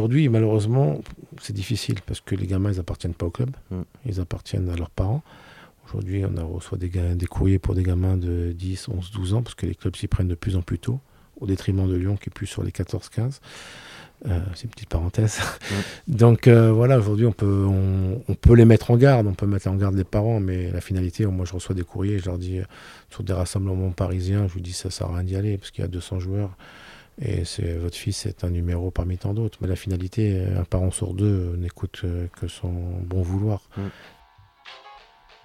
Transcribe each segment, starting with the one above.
Aujourd'hui, malheureusement, c'est difficile parce que les gamins, ils appartiennent pas au club. Mm. Ils appartiennent à leurs parents. Aujourd'hui, on a reçoit des, courriers pour des gamins de 10, 11, 12 ans parce que les clubs s'y prennent de plus en plus tôt, au détriment de Lyon qui est plus sur les 14, 15. Euh, c'est une petite parenthèse. Donc euh, voilà, aujourd'hui, on peut, on, on peut les mettre en garde, on peut mettre en garde les parents, mais la finalité, moi, je reçois des courriers, je leur dis, euh, sur des rassemblements parisiens, je vous dis, ça sert à rien d'y aller parce qu'il y a 200 joueurs. Et votre fils est un numéro parmi tant d'autres. Mais la finalité, euh, un parent sur deux euh, n'écoute euh, que son bon vouloir.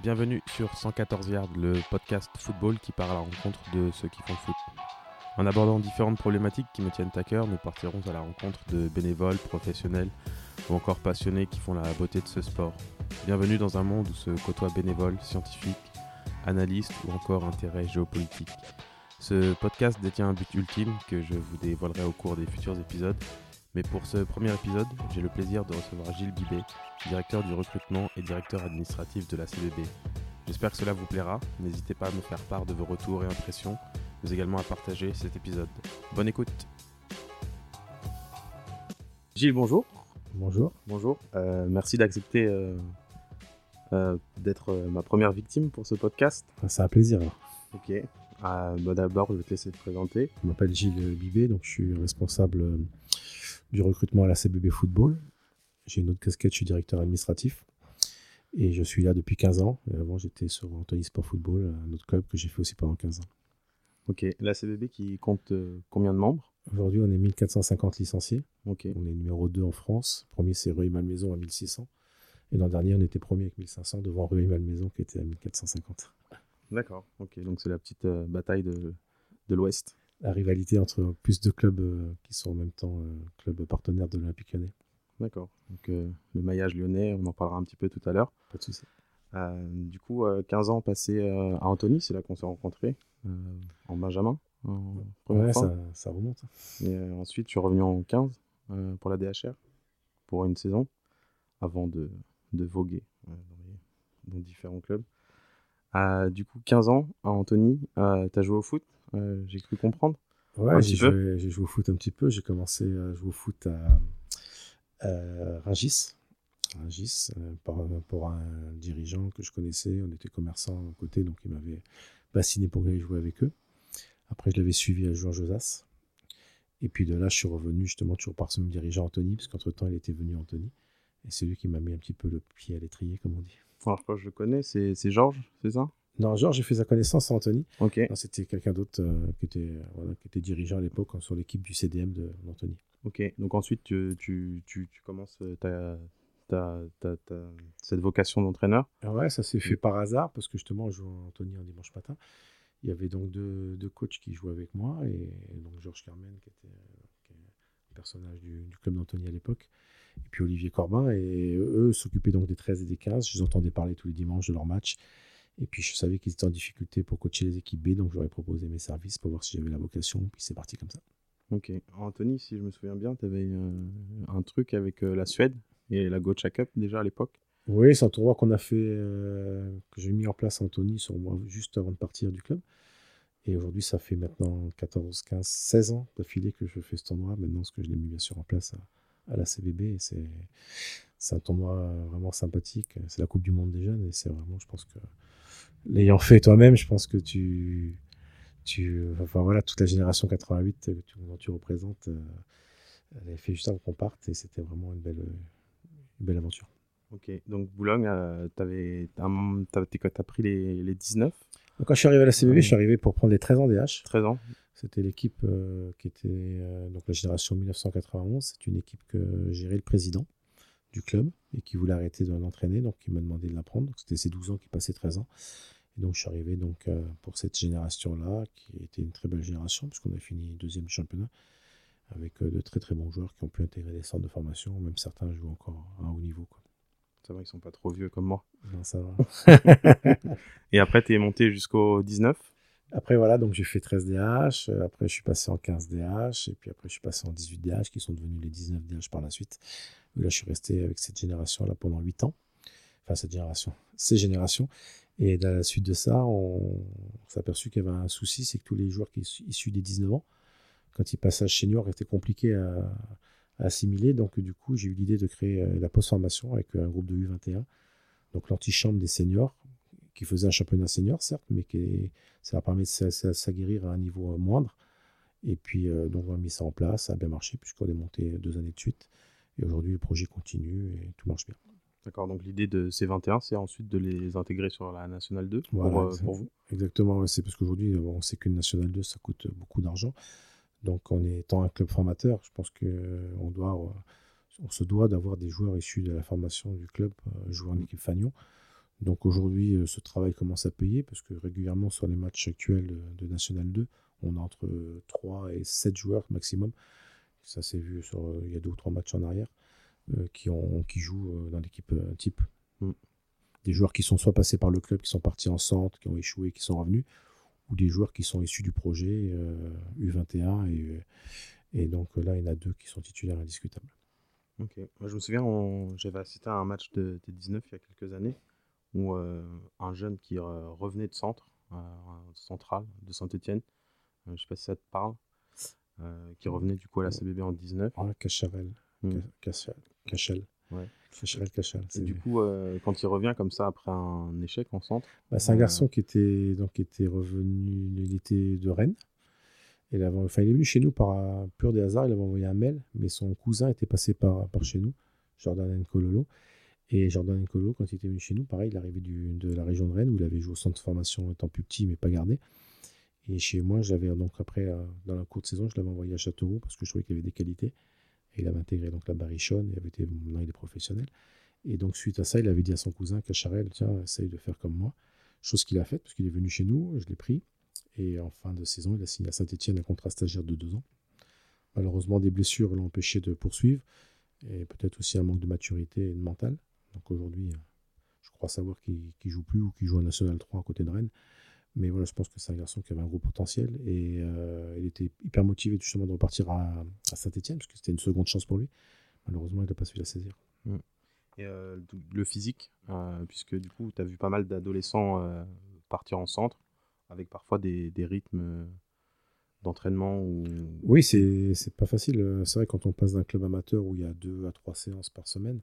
Bienvenue sur 114 Yards, le podcast football qui part à la rencontre de ceux qui font foot. En abordant différentes problématiques qui me tiennent à cœur, nous partirons à la rencontre de bénévoles, professionnels ou encore passionnés qui font la beauté de ce sport. Bienvenue dans un monde où se côtoient bénévoles, scientifiques, analystes ou encore intérêts géopolitiques. Ce podcast détient un but ultime que je vous dévoilerai au cours des futurs épisodes. Mais pour ce premier épisode, j'ai le plaisir de recevoir Gilles Guibet, directeur du recrutement et directeur administratif de la CBB. J'espère que cela vous plaira. N'hésitez pas à me faire part de vos retours et impressions, mais également à partager cet épisode. Bonne écoute. Gilles, bonjour. Bonjour. Bonjour. Euh, merci d'accepter euh, euh, d'être euh, ma première victime pour ce podcast. c'est un plaisir. Ok. Euh, bah, D'abord, je vais te laisser te présenter. Je m'appelle Gilles Bibé, donc je suis responsable euh, du recrutement à la CBB Football. J'ai une autre casquette, je suis directeur administratif. Et je suis là depuis 15 ans. Et avant, j'étais sur Anthony Sport Football, un autre club que j'ai fait aussi pendant 15 ans. Ok. La CBB qui compte euh, combien de membres? Aujourd'hui, on est 1450 licenciés. Ok. On est numéro 2 en France. Premier, c'est Rueil-Malmaison à 1600. Et l'an dernier, on était premier avec 1500 devant Rueil-Malmaison qui était à 1450. D'accord. Ok. Donc c'est la petite euh, bataille de, de l'Ouest. La rivalité entre plus de clubs euh, qui sont en même temps euh, clubs partenaires de l'Olympique lyonnais. D'accord. Donc le maillage lyonnais, on en parlera un petit peu tout à l'heure. Pas de souci. Du coup, euh, 15 ans passés à Antony, c'est là qu'on s'est rencontrés, en Benjamin. En Ouais, ça, ça remonte. Et euh, ensuite, je suis revenu en 15 euh, pour la DHR, pour une saison, avant de, de voguer dans, les- dans différents clubs. Euh, du coup, 15 ans à Antony, euh, tu as joué au foot, euh, j'ai cru comprendre. Ouais, j'ai joué, au foot un petit peu. J'ai commencé à jouer au foot à, à Rungis. Rungis, euh, par- pour un dirigeant que je connaissais. On était commerçants à côté, donc il m'avait bassiné pour que j'aille jouer avec eux. Après, je l'avais suivi à Joueur Josas. Et puis de là, je suis revenu justement toujours par ce même dirigeant Anthony, parce qu'entre-temps, il était venu Anthony. Et c'est lui qui m'a mis un petit peu le pied à l'étrier, comme on dit. Alors, je crois que je le connais, c'est c'est Georges, c'est ça? Non, Georges, j'ai fait sa connaissance à Anthony. Ok, C'était quelqu'un d'autre euh, qui, était, euh, voilà, qui était dirigeant à l'époque hein, sur l'équipe du CDM d'Anthony. ok. Donc ensuite, tu, tu, tu, tu commences euh, ta, ta, ta, ta- cette vocation d'entraîneur. Ah ouais, ça s'est fait par hasard parce que justement, je jouais Anthony un dimanche matin. Il y avait donc deux, deux coachs qui jouaient avec moi et, donc Georges Carmen qui était qui est un personnage du, du club d'Anthony à l'époque et puis Olivier Corbin et eux s'occupaient donc des 13 et des 15. Je les entendais parler tous les dimanches de leur match et puis je savais qu'ils étaient en difficulté pour coacher les équipes B donc j'aurais proposé mes services pour voir si j'avais la vocation puis c'est parti comme ça. Ok. Anthony, si je me souviens bien, tu avais un truc avec euh, la Suède et la Gocha Cup déjà à l'époque. Oui, c'est un tournoi qu'on a fait, euh, que j'ai mis en place Anthony sur moi juste avant de partir du club. Et aujourd'hui, ça fait maintenant 14, 15, 16 ans d'affilée que je fais ce tournoi. Maintenant, ce que je l'ai mis bien sûr en place à, à la CBB. C'est, un tournoi vraiment sympathique. C'est la Coupe du Monde des jeunes. Et c'est vraiment, je pense que, l'ayant fait toi-même, je pense que tu. tu voilà, toute la génération 88 que tu, dont tu représentes, euh, elle avait fait juste avant qu'on parte. Et c'était vraiment une belle, belle aventure. Ok. Donc Boulogne, euh, quoi, t'as pris les, les 19, Donc, quand je suis arrivé à la CBB, je suis arrivé pour prendre les 13 ans DH. 13 ans. C'était l'équipe euh, qui était euh, donc la génération 1991. C'est une équipe que gérait le président du club et qui voulait arrêter de l'entraîner, donc il m'a demandé de la prendre. C'était ces 12 ans qui passaient 13 ans. Et donc je suis arrivé donc euh, pour cette génération-là, qui était une très belle génération, puisqu'on a fini deuxième championnat, avec de très très bons joueurs qui ont pu intégrer les centres de formation. Même certains jouent encore à un haut niveau. Quoi. Ça va, ils sont pas trop vieux comme moi. Non, ça va. Et après, t'es monté jusqu'au 19. Après, voilà, donc j'ai fait 13 DH. euh, Après, je suis passé en 15 DH. Et puis après, je suis passé en 18 DH, qui sont devenus les 19 DH par la suite. Et là, je suis resté avec cette génération-là pendant 8 ans. Enfin, cette génération, ces générations. Et à la suite de ça, on, s'est aperçu qu'il y avait un souci, c'est que tous les joueurs qui sont issus des 19 ans, quand ils passaient à senior, était compliqué à, assimiler. Donc, du coup, j'ai eu l'idée de créer la post-formation avec un groupe de U21, donc l'antichambre des seniors, qui faisait un championnat senior, certes, mais qui, ça leur permet de s'aguerrir à un niveau moindre. Et puis, donc, on a mis ça en place, ça a bien marché, puisqu'on est monté deux années de suite. Et aujourd'hui, le projet continue et tout marche bien. D'accord, donc l'idée de ces 21, c'est ensuite de les intégrer sur la Nationale 2 pour, vous? Exactement, c'est parce qu'aujourd'hui, on sait qu'une Nationale 2, ça coûte beaucoup d'argent. Donc, en étant un club formateur, je pense qu'on doit, on se doit d'avoir des joueurs issus de la formation du club, jouer en équipe Fagnon. Donc aujourd'hui, ce travail commence à payer parce que régulièrement sur les matchs actuels de National 2, on a entre 3 et 7 joueurs maximum. Ça s'est vu sur, il y a deux ou trois matchs en arrière qui, ont, qui jouent dans l'équipe type. Mm. Des joueurs qui sont soit passés par le club, qui sont partis en centre, qui ont échoué, qui sont revenus, ou des joueurs qui sont issus du projet U21. Et, et donc là, il y en a deux qui sont titulaires indiscutables. Ok. Moi, je me souviens, j'avais assisté à un match de T19 il y a quelques années où un jeune qui revenait de centre, central de Saint-Etienne, je ne sais pas si ça te parle, qui revenait du coup à la CBB en 19. Ah, Cacharel. Mmh. Cachel. Ouais. Et du coup, quand il revient comme ça après un échec en centre. Bah, c'est un garçon qui était, donc, qui était revenu, il était de Rennes. Il, avait, enfin, il est venu chez nous par pur des hasards, il avait envoyé un mail, mais son cousin était passé par, par chez nous, Jordan Nkololo. Et Jordan Nicolo, quand il était venu chez nous, pareil, il arrivait du, de la région de Rennes où il avait joué au centre de formation étant plus petit mais pas gardé. Et chez moi, j'avais donc après, euh, dans la courte saison, je l'avais envoyé à Châteauroux parce que je trouvais qu'il avait des qualités. Il avait intégré donc la Barichonne et avait été, maintenant il est professionnel. Et donc suite à ça, il avait dit à son cousin Cacharel, tiens, essaye de faire comme moi. Chose qu'il a faite parce qu'il est venu chez nous, je l'ai pris. Et en fin de saison, il a signé à Saint-Etienne un contrat stagiaire de deux ans. Malheureusement, des blessures l'ont empêché de poursuivre. Et peut-être aussi un manque de maturité et de mental. Donc aujourd'hui, je crois savoir qu'il ne joue plus ou qu'il joue en National 3 à côté de Rennes. Mais voilà, je pense que c'est un garçon qui avait un gros potentiel et euh, il était hyper motivé justement de repartir à, Saint-Etienne parce que c'était une seconde chance pour lui. Malheureusement, il n'a pas su la saisir. Mm. Et euh, le physique, puisque du coup, tu as vu pas mal d'adolescents partir en centre avec parfois des, des rythmes d'entraînement ou... Oui, c'est pas facile. C'est vrai, quand on passe d'un club amateur où il y a deux à trois séances par semaine,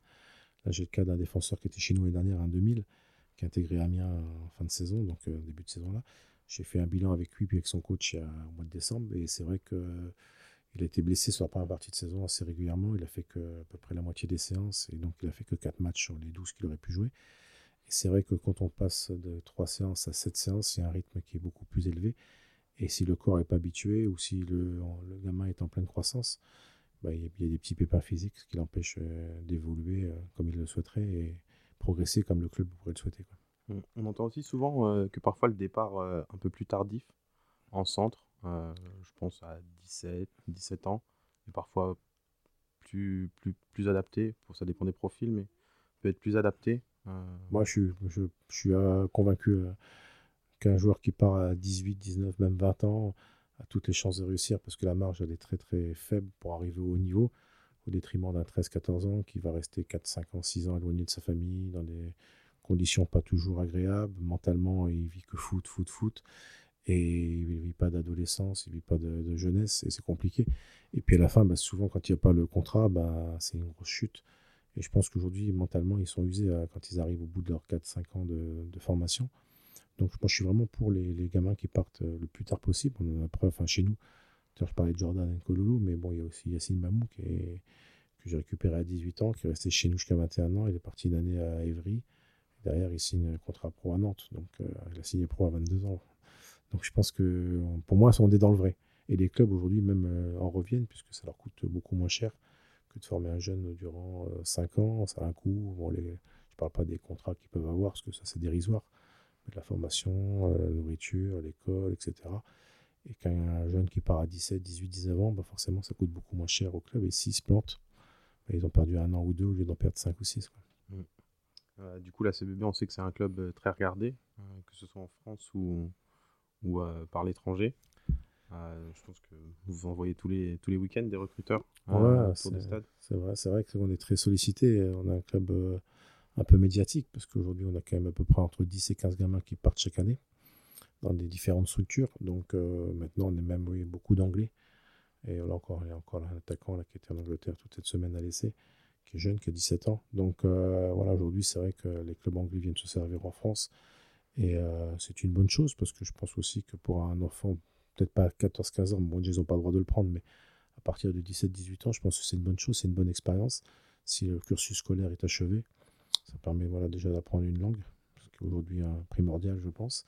Là, j'ai le cas d'un défenseur qui était chez nous l'année dernière, un 2000, qui a intégré Amiens en fin de saison, donc euh, début de saison là. J'ai fait un bilan avec lui puis avec son coach au mois de décembre et c'est vrai que il a été blessé sur la première partie de saison assez régulièrement. Il a fait que à peu près la moitié des séances et donc il a fait que 4 matchs sur les 12 qu'il aurait pu jouer. Et c'est vrai que quand on passe de 3 séances à 7 séances, il y a un rythme qui est beaucoup plus élevé. Et si le corps n'est pas habitué ou si le, gamin est en pleine croissance, bah, il y, a des petits pépins physiques qui l'empêchent euh, d'évoluer euh, comme il le souhaiterait et progresser comme le club pourrait le souhaiter. On entend aussi souvent euh, que parfois le départ un peu plus tardif en centre, je pense à 17, 17 ans, et parfois plus, plus, plus adapté, pour ça dépend des profils, mais peut être plus adapté. Moi, je suis, je, je suis convaincu qu'un joueur qui part à 18, 19, même 20 ans, a toutes les chances de réussir parce que la marge elle est très très faible pour arriver au haut niveau, au détriment d'un 13-14 ans qui va rester 4, 5 ans, 6 ans éloigné de sa famille, dans des conditions pas toujours agréables. Mentalement, il vit que foot, foot, foot. Et il vit pas d'adolescence, il vit pas de, jeunesse, et c'est compliqué. Et puis à la fin, bah, souvent quand il n'y a pas le contrat, bah, c'est une grosse chute. Et je pense qu'aujourd'hui, mentalement, ils sont usés quand ils arrivent au bout de leurs 4-5 ans de formation. Donc moi je suis vraiment pour les, gamins qui partent euh, le plus tard possible. On en a preuve enfin, chez nous. Je parlais de Jordan Kolulu, mais bon, il y a aussi Yacine Mamou qui que j'ai récupéré à 18 ans, qui est resté chez nous jusqu'à 21 ans. Il est parti une année à Évry. Derrière, il signe un contrat pro à Nantes. Donc euh, il a signé pro à 22 ans. Donc je pense que pour moi, on est dans le vrai. Et les clubs aujourd'hui même euh, en reviennent puisque ça leur coûte beaucoup moins cher que de former un jeune durant 5 ans. Ça a un coût. Je ne parle pas des contrats qu'ils peuvent avoir parce que ça c'est dérisoire la formation, euh, la nourriture, l'école, etc. Et qu'un jeune qui part à 17, 18, 19 ans, bah forcément, ça coûte beaucoup moins cher au club. Et s'ils se plantent, bah, ils ont perdu un an ou deux au lieu d'en perdre 5 ou 6. Mmh. Euh, du coup, la CBB, on sait que c'est un club euh, très regardé, que ce soit en France ou, ou par l'étranger. je pense que vous envoyez tous les, tous les week-ends des recruteurs ouais, des stades. C'est vrai, c'est vrai qu'on est très sollicité. On a un club un peu médiatique, parce qu'aujourd'hui, on a quand même à peu près entre 10 et 15 gamins qui partent chaque année dans des différentes structures. Donc euh, maintenant, on est même oui, beaucoup d'anglais. Et là encore, il y a encore un attaquant qui était en Angleterre toute cette semaine à l'essai, qui est jeune, qui a 17 ans. Donc voilà, aujourd'hui, c'est vrai que les clubs anglais viennent se servir en France. Et c'est une bonne chose parce que je pense aussi que pour un enfant, peut-être pas 14-15 ans, bon, ils n'ont pas le droit de le prendre, mais à partir de 17-18 ans, je pense que c'est une bonne chose, c'est une bonne expérience. Si le cursus scolaire est achevé, ça permet voilà, déjà d'apprendre une langue, aujourd'hui primordial, je pense.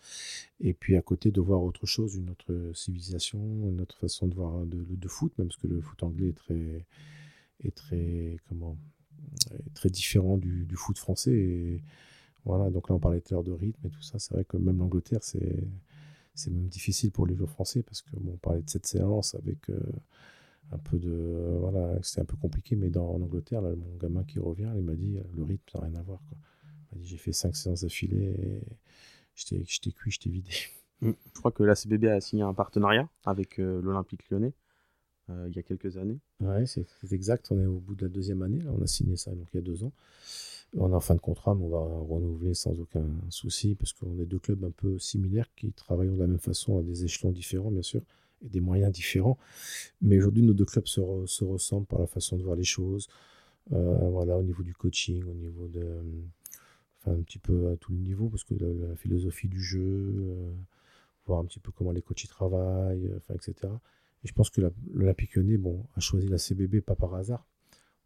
Et puis à côté, de voir autre chose, une autre civilisation, une autre façon de voir de, de foot, même parce que le foot anglais est très, est très, comment, très différent du, foot français. Et voilà, donc là on parlait tout à l'heure de rythme et tout ça. C'est vrai que même l'Angleterre, c'est c'est même difficile pour les joueurs français parce que bon, on parlait de cette séance avec euh, un peu de voilà c'était un peu compliqué mais dans en Angleterre mon gamin qui revient il m'a dit le rythme ça n'a rien à voir quoi. J'ai fait cinq séances d'affilée et j'étais cuit j'étais vidé mm. je crois que la CBB a signé un partenariat avec euh, l'Olympique lyonnais euh, il y a quelques années ouais c'est exact on est au bout de la deuxième année là on a signé ça donc il y a deux ans on est en fin de contrat, mais on va renouveler sans aucun souci, parce qu'on est deux clubs un peu similaires qui travaillent de la même façon à des échelons différents, bien sûr et des moyens différents. Mais aujourd'hui, nos deux clubs se, se, ressemblent par la façon de voir les choses. Euh, voilà, au niveau du coaching, au niveau de. Un petit peu à tous les niveaux, parce que la, philosophie du jeu, euh, voir un petit peu comment les coachs travaillent, euh, etc. Et je pense que l'Olympique Lyonnais bon, a choisi la CBB pas par hasard.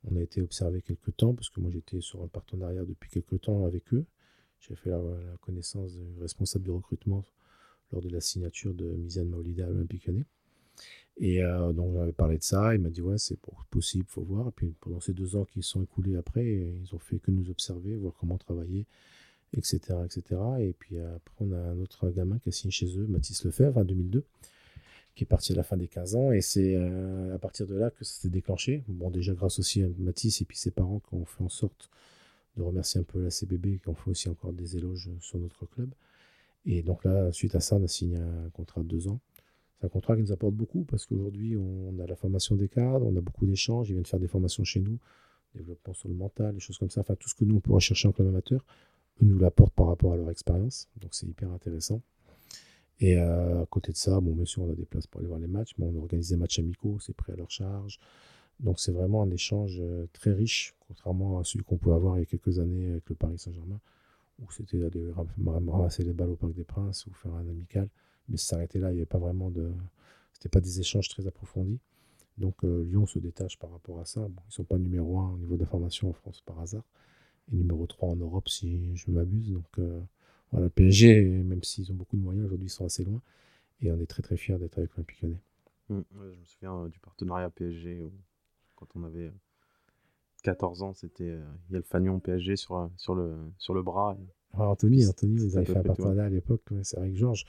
On a été observé quelques temps, parce que moi j'étais sur un partenariat depuis quelques temps avec eux. J'ai fait la, la, connaissance du responsable du recrutement lors de la signature de Mizane Maolida à l'Olympique Lyonnais. Et euh, donc j'avais parlé de ça, il m'a dit ouais c'est possible, faut voir. Et puis pendant ces deux ans qui sont écoulés après, ils ont fait que nous observer, voir comment travailler, etc. etc. Et puis après on a un autre gamin qui a signé chez eux, Mathis Lefebvre, en 2002, qui est parti à la fin des 15 ans. Et c'est euh, à partir de là que ça s'est déclenché. Bon déjà grâce aussi à Mathis et puis ses parents qui ont fait en sorte de remercier un peu la CBB, qui ont fait aussi encore des éloges sur notre club. Et donc là, suite à ça, on a signé un contrat de deux ans. C'est un contrat qui nous apporte beaucoup parce qu'aujourd'hui, on a la formation des cadres, on a beaucoup d'échanges, ils viennent faire des formations chez nous, développement sur le mental, des choses comme ça. Enfin, tout ce que nous, on pourrait chercher en club amateur, eux nous l'apportent par rapport à leur expérience. Donc, c'est hyper intéressant. Et euh, à côté de ça, bon, bien sûr, on a des places pour aller voir les matchs, mais on organise des matchs amicaux, c'est pris à leur charge. Donc, c'est vraiment un échange euh, très riche, contrairement à celui qu'on pouvait avoir il y a quelques années avec le Paris Saint-Germain où c'était d'aller ramasser les balles au Parc des Princes ou faire un amical. Mais ça s'arrêtait là, il n'y avait pas vraiment de. C'était pas des échanges très approfondis. Donc euh, Lyon se détache par rapport à ça. Ils ne sont pas numéro 1 au niveau de la formation en France par hasard. Et numéro 3 en Europe si je m'abuse. Donc euh, voilà, PSG, même s'ils ont beaucoup de moyens, aujourd'hui ils sont assez loin. Et on est très très fiers d'être avec l'Olympique Lyonnais. Mmh, je me souviens euh, du partenariat PSG quand on avait 14 ans, c'était il y fanion PSG sur, sur, le, sur le bras. Anthony, Anthony, vous avez fait un partenariat à l'époque, c'est avec Georges.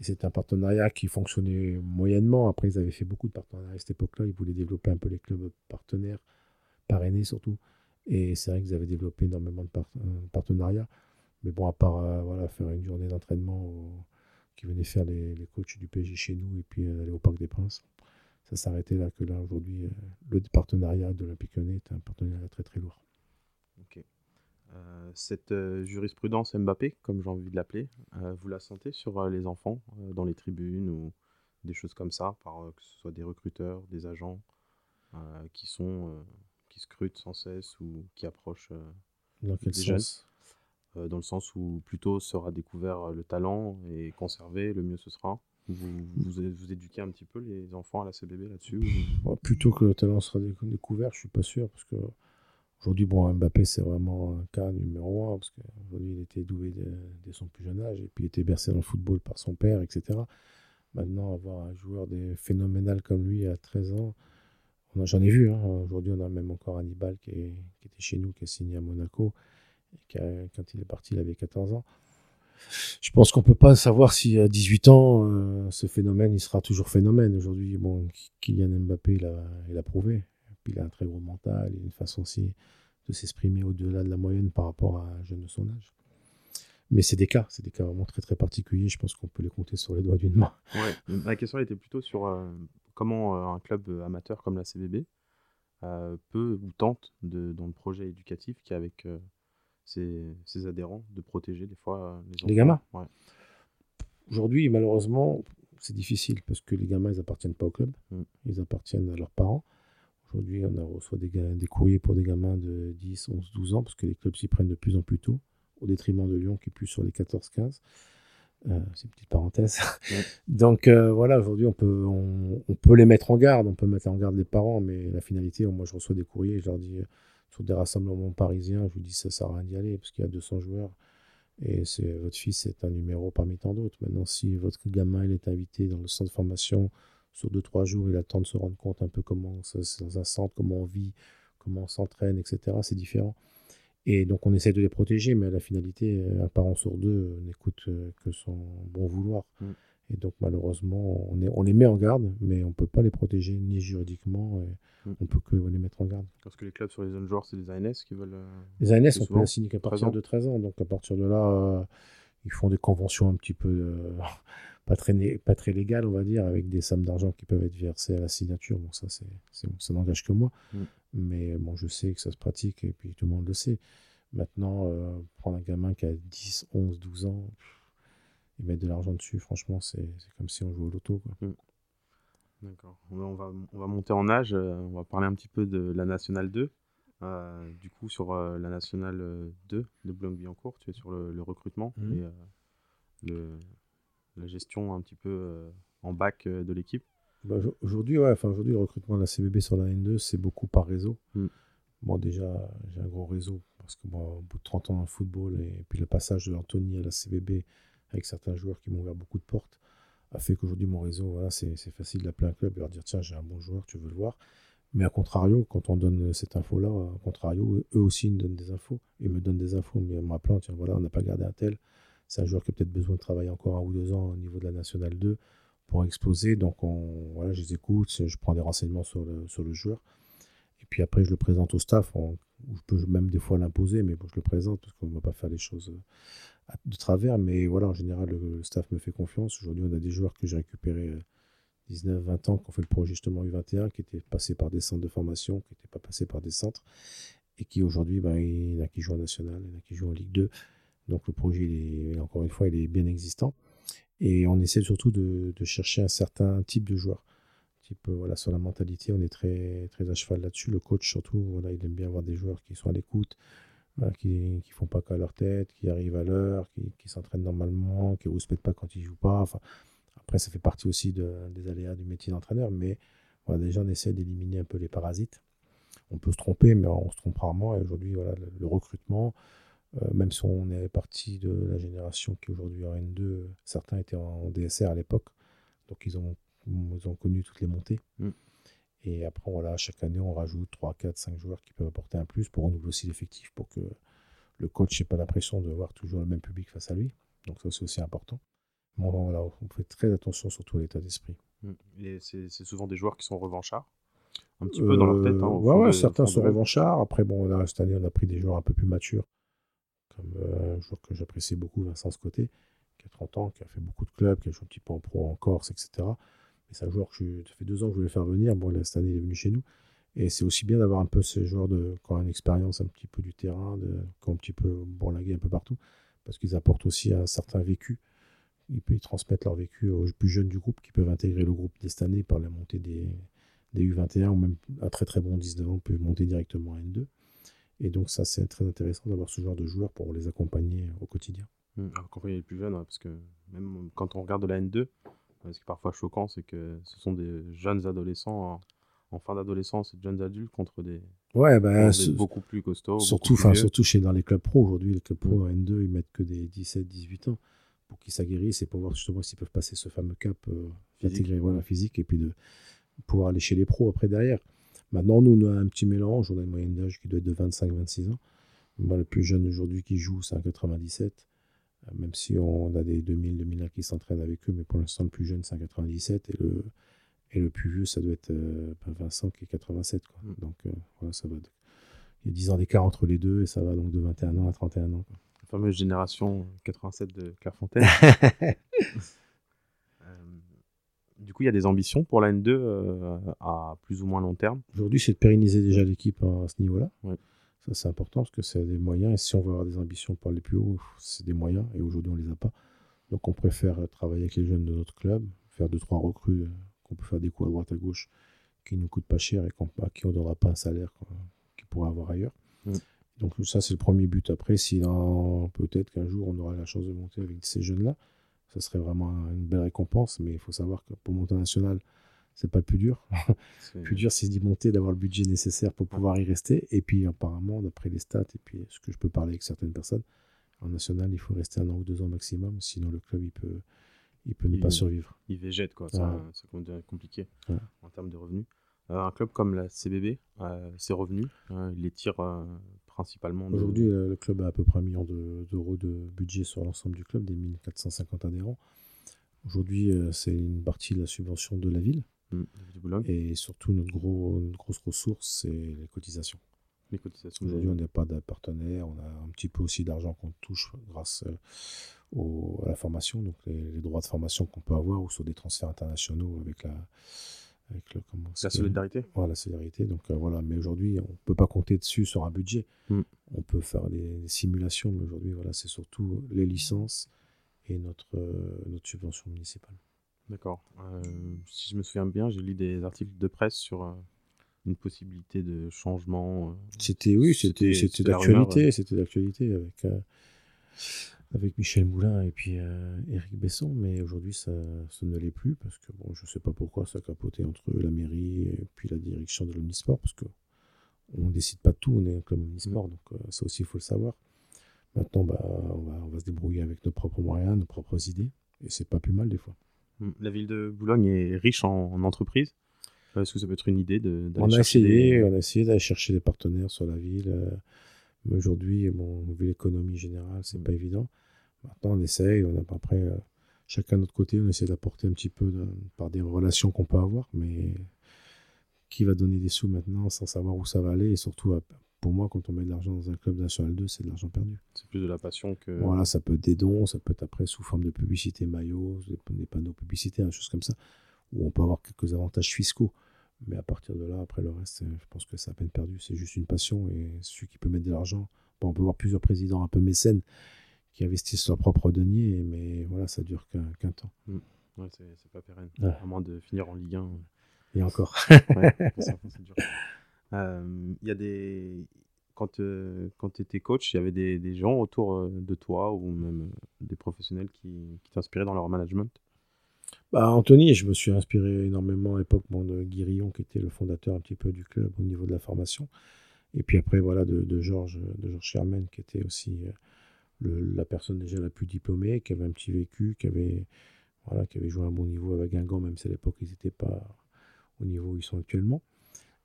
Et c'était un partenariat qui fonctionnait moyennement. Après, ils avaient fait beaucoup de partenariats à cette époque-là. Ils voulaient développer un peu les clubs partenaires, parrainés surtout. Et c'est vrai qu'ils avaient développé énormément de euh, partenariats. Mais bon, à part voilà, faire une journée d'entraînement qui venaient faire les, les, coachs du PSG chez nous et puis aller au Parc des Princes, ça s'arrêtait là que là aujourd'hui euh, le partenariat de l'Olympique Lyonnais est un partenariat très très lourd. Ok. Euh, cette euh, jurisprudence Mbappé, comme j'ai envie de l'appeler, vous la sentez sur les enfants dans les tribunes ou des choses comme ça, par, que ce soit des recruteurs, des agents qui sont qui scrutent sans cesse ou qui approchent dans quel sens? Dans le sens où plutôt sera découvert le talent et conservé, le mieux ce sera. Vous, vous, éduquez un petit peu les enfants à la CBB là-dessus Plutôt que le talent sera découvert, je suis pas sûr. Parce que aujourd'hui, bon, Mbappé, c'est vraiment un cas numéro un. Parce qu'aujourd'hui, il était doué dès, son plus jeune âge. Et puis, il était bercé dans le football par son père, etc. Maintenant, avoir un joueur phénoménal comme lui à 13 ans, j'en ai vu. Hein. Aujourd'hui, on a même encore Hannibal qui, était chez nous, qui a signé à Monaco. Et quand il est parti, il avait 14 ans je pense qu'on peut pas savoir si à 18 ans, euh, ce phénomène, il sera toujours phénomène. Aujourd'hui, bon, Kylian Mbappé, il a, il a prouvé. Puis il a un très gros mental, il a une façon aussi de s'exprimer au-delà de la moyenne par rapport à un jeune de son âge. Mais c'est des cas, c'est des cas vraiment très très particuliers. Je pense qu'on peut les compter sur les doigts d'une main. Ouais. Ma question était plutôt sur euh, comment euh, un club amateur comme la CBB peut ou tente de, dans le projet éducatif qui est avec ses, adhérents, de protéger des fois les, les gamins. Ouais. Aujourd'hui, malheureusement, c'est difficile parce que les gamins, ils appartiennent pas au club, Mm. ils appartiennent à leurs parents. Aujourd'hui, on a reçoit des, courriers pour des gamins de 10, 11, 12 ans parce que les clubs s'y prennent de plus en plus tôt, au détriment de Lyon qui est plus sur les 14, 15. Euh, c'est une petite parenthèse. Ouais. Donc euh, voilà, aujourd'hui, on peut, on, on peut les mettre en garde, on peut mettre en garde les parents, mais la finalité, moi, je reçois des courriers, je leur dis, euh, sur des rassemblements parisiens, je vous dis, ça sert à rien d'y aller parce qu'il y a 200 joueurs. Et c'est votre fils est un numéro parmi tant d'autres. Maintenant, si votre gamin il est invité dans le centre de formation sur 2-3 jours, il a le temps de se rendre compte un peu comment ça, c'est dans un centre, comment on vit, comment on s'entraîne, etc. C'est différent. Et donc on essaie de les protéger, mais à la finalité, euh, un parent sur deux euh, n'écoute euh, que son bon vouloir. Mm. Et donc malheureusement, on, est, on les met en garde, mais on ne peut pas les protéger ni juridiquement, et Mm. on peut que les mettre en garde. Parce que les clubs sur les jeunes joueurs, c'est des ANS qui veulent. Les ANS, on peut la signer qu'à 13 partir de 13 ans. Donc à partir de là, euh, ils font des conventions un petit peu euh, pas, très, pas très légales, on va dire, avec des sommes d'argent qui peuvent être versées à la signature. Bon, ça, c'est, ça n'engage que moi. Mm. Mais bon, je sais que ça se pratique et puis tout le monde le sait. Maintenant, euh, prendre un gamin qui a 10, 11, 12 ans, et mettre de l'argent dessus, franchement, c'est, comme si on jouait au loto. Quoi. D'accord. On va, on va, on va monter en âge. euh, on va parler un petit peu de la Nationale 2. Euh, du coup, sur euh, la Nationale euh, 2 de Boulogne-Billancourt, tu es sur le, le recrutement Mhm. et euh, le, la gestion un petit peu euh, en bac euh, de l'équipe. Bah, aujo- aujourd'hui, ouais, enfin, aujourd'hui, le recrutement de la CBB sur la N2, c'est beaucoup par réseau. Mm. Bon, déjà, j'ai un gros réseau parce que moi, au bout de 30 ans dans le football et puis le passage de l'Anthony à la CBB avec certains joueurs qui m'ont ouvert beaucoup de portes a fait qu'aujourd'hui, mon réseau, voilà, c'est c'est facile d'appeler un club et leur dire tiens, j'ai un bon joueur, tu veux le voir. Mais à contrario, quand on donne cette info-là, à contrario, eux aussi ils me donnent des infos. Ils me donnent des infos, mais en m'appelant, tiens, voilà, on n'a pas gardé un tel. C'est un joueur qui a peut-être besoin de travailler encore un ou deux ans au niveau de la Nationale 2 pour exploser. Donc, on, voilà, je les écoute, je prends des renseignements sur le, sur le joueur. Et puis après, je le présente au staff. je peux même des fois l'imposer, mais bon, je le présente parce qu'on ne va pas faire les choses euh, de travers. Mais voilà, en général, le, staff me fait confiance. Aujourd'hui, on a des joueurs que j'ai récupérés euh, 19, 20 ans, qui ont fait le projet justement U21, qui étaient passés par des centres de formation, qui n'étaient pas passés par des centres, et qui aujourd'hui, ben, il y en a qui jouent en national, il y en a qui jouent en Ligue 2. Donc le projet, est, encore une fois, il est bien existant. Et on essaie surtout de, chercher un certain type de joueur. Type, euh, voilà, sur la mentalité, on est très, très à cheval là-dessus. Le coach, surtout, voilà, il aime bien avoir des joueurs qui sont à l'écoute, voilà, qui ne font pas qu'à leur tête, qui arrivent à l'heure, qui, qui s'entraînent normalement, qui ne rouspètent pas quand ils jouent pas. Enfin, après, ça fait partie aussi de- des aléas du métier d'entraîneur, mais voilà, déjà, on essaie d'éliminer un peu les parasites. On peut se tromper, mais on se trompe rarement. Et aujourd'hui, voilà, le, recrutement, même si on est parti de la génération qui est aujourd'hui en N2, euh, certains étaient en DSR à l'époque, donc ils ont, ils ont connu toutes les montées. Mm. Et après, voilà, chaque année, on rajoute 3, 4, 5 joueurs qui peuvent apporter un plus pour renouveler aussi l'effectif, pour que le coach n'ait pas l'impression de voir toujours le même public face à lui. Donc ça, c'est aussi important. Bon, voilà, on fait très attention surtout à l'état d'esprit. Mm. Et c'est souvent des joueurs qui sont revanchards? Un petit peu dans leur tête. hein, Euh, ouais, fond ouais, de- certains sont revanchards. Après, bon, là, cette année, on a pris des joueurs un peu plus matures, comme euh, un joueur que j'apprécie beaucoup, Vincent Scotté, qui a 30 ans, qui a fait beaucoup de clubs, qui a joué un petit peu en pro en Corse, etc. Mais c'est un joueur que ça fait deux ans que je voulais faire venir. Bon, là, cette année, il est venu chez nous. Et c'est aussi bien d'avoir un peu ces joueurs de, qui ont une expérience un petit peu du terrain, qui ont un petit peu bourlingué un peu partout, parce qu'ils apportent aussi un certain vécu. Ils, peuvent- ils transmettent leur vécu aux plus jeunes du groupe qui peuvent intégrer le groupe dès par la montée des, des U21 ou même un très très bon 19 ans peut monter directement à N2. Et donc ça c'est très intéressant d'avoir ce genre de joueurs pour les accompagner au quotidien. Mm. Accompagner les plus jeunes, ouais, parce que même quand on regarde de la N2, euh, ce qui est parfois choquant, c'est que ce sont des jeunes adolescents en, en fin d'adolescence et de jeunes adultes contre des, Ouais, des ce- beaucoup plus costauds. surtout, enfin, surtout chez dans les clubs pro aujourd'hui, les clubs pro Mm. en N2 ils mettent que des 17-18 ans pour qu'ils s'aguerrissent et pour voir justement s'ils peuvent passer ce fameux cap euh, Physique. intégrer voilà, physique et puis de pouvoir aller chez les pros après derrière. Maintenant, nous, on a un petit mélange, on a une moyenne d'âge qui doit être de 25-26 ans. Moi, le plus jeune aujourd'hui qui joue, c'est un 97. Euh, Même si on a des 2000-2001 qui s'entraînent avec eux, mais pour l'instant, le plus jeune, c'est un 97. Et le, et le plus vieux, ça doit être euh, ben, Vincent qui est 87. Quoi. Mm. Donc, euh, voilà, ça va. de- Il y a 10 ans d'écart entre les deux, et ça va donc de 21 ans à 31 ans. quoi. La fameuse génération 87 de Clairefontaine. Du coup, il y a des ambitions pour la N2 euh, à plus ou moins long terme. Aujourd'hui, c'est de pérenniser déjà l'équipe à ce niveau-là. Ouais. Ça, c'est important parce que c'est des moyens. Et si on veut avoir des ambitions pour aller plus haut, c'est des moyens. Et aujourd'hui, on les a pas. Donc, on préfère travailler avec les jeunes de notre club, faire deux, trois recrues, euh, qu'on peut faire des coups à droite, à gauche, qui nous coûtent pas cher et à qui on ne donnera pas un salaire qu'il pourrait avoir ailleurs. Donc ça, c'est le premier but. Après, si peut-être qu'un jour, on aura la chance de monter avec ces jeunes-là, ça serait vraiment une belle récompense. Mais il faut savoir que pour monter national, c'est pas le plus dur. le plus dur, c'est d'y monter, d'avoir le budget nécessaire pour pouvoir y rester. Et puis, apparemment, d'après les stats, et puis ce que je peux parler avec certaines personnes, en national, il faut rester un an ou deux ans maximum, sinon le club, il peut, il peut ne pas survivre. Il végète, quoi. Ça, ça compliqué en termes de revenus. Euh, un club comme la CBB, euh, ses revenus, euh, il les tire principalement. Aujourd'hui, le club a à peu près un million d'euros de, budget sur l'ensemble du club, des 1450 adhérents. Aujourd'hui, c'est une partie de la subvention de la ville. Mmh, et surtout, notre, gros, grosse ressource, c'est les cotisations. Les cotisations. Aujourd'hui, on n'a pas de partenaire. On a un petit peu aussi d'argent qu'on touche grâce à la formation, donc les, les droits de formation qu'on peut avoir ou sur des transferts internationaux avec la, avec le, la solidarité. Voilà, la solidarité. Donc euh, voilà, mais aujourd'hui, on ne peut pas compter dessus sur un budget. Mm. On peut faire des, simulations, mais aujourd'hui, voilà, c'est surtout les licences et notre, euh, notre subvention municipale. D'accord. Euh, si je me souviens bien, j'ai lu des articles de presse sur une possibilité de changement. c'était oui, c'était d'actualité, c'était d'actualité avec avec Michel Moulin et puis euh, Éric Besson, mais aujourd'hui ça, ne l'est plus parce que bon, je ne sais pas pourquoi ça a capoté entre la mairie et puis la direction de l'Omnisport parce que on décide pas de tout, on est club Omnisport, mm. donc euh, ça aussi il faut le savoir. Maintenant, bah, on, va, se débrouiller avec nos propres moyens, nos propres idées, et c'est pas plus mal des fois. Mm. La ville de Boulogne est riche en, entreprises. Euh, est-ce que ça peut être une idée de On a essayé, on a essayé d'aller chercher des partenaires sur la ville. Mais aujourd'hui, bon, vu l'économie générale, c'est pas évident. Maintenant, on essaye, on a après, euh, chacun de notre côté, on essaie d'apporter un petit peu par des relations qu'on peut avoir, mais qui va donner des sous maintenant sans savoir où ça va aller? Et surtout pour moi quand on met de l'argent dans un club national 2 c'est de l'argent perdu. C'est plus de la passion que voilà ça peut être des dons ça peut être après sous forme de publicité maillot des panneaux publicitaires des choses comme ça où on peut avoir quelques avantages fiscaux mais à partir de là, après le reste, je pense que c'est à peine perdu. C'est juste une passion et celui qui peut mettre de l'argent. on peut voir plusieurs présidents un peu mécènes qui investissent leur propre denier, mais voilà, ça dure qu'un temps. Mm. Ouais, c'est pas pérenne. À moins de finir en Ligue 1. Et encore. Euh, il y a des. Quand, euh, quand tu étais coach, il y avait des, des, gens autour euh, de toi ou même des professionnels qui, qui t'inspiraient dans leur management? Bah, Anthony, je me suis inspiré énormément à l'époque de Guirillon, qui était le fondateur un petit peu du club au niveau de la formation. Et puis après, voilà, de, Georges de George Sherman, qui était aussi euh, la personne déjà la plus diplômée, qui avait un petit vécu, qui avait, voilà, qui avait joué à un bon niveau avec Guingamp, même si à l'époque, ils n'étaient pas au niveau où ils sont actuellement.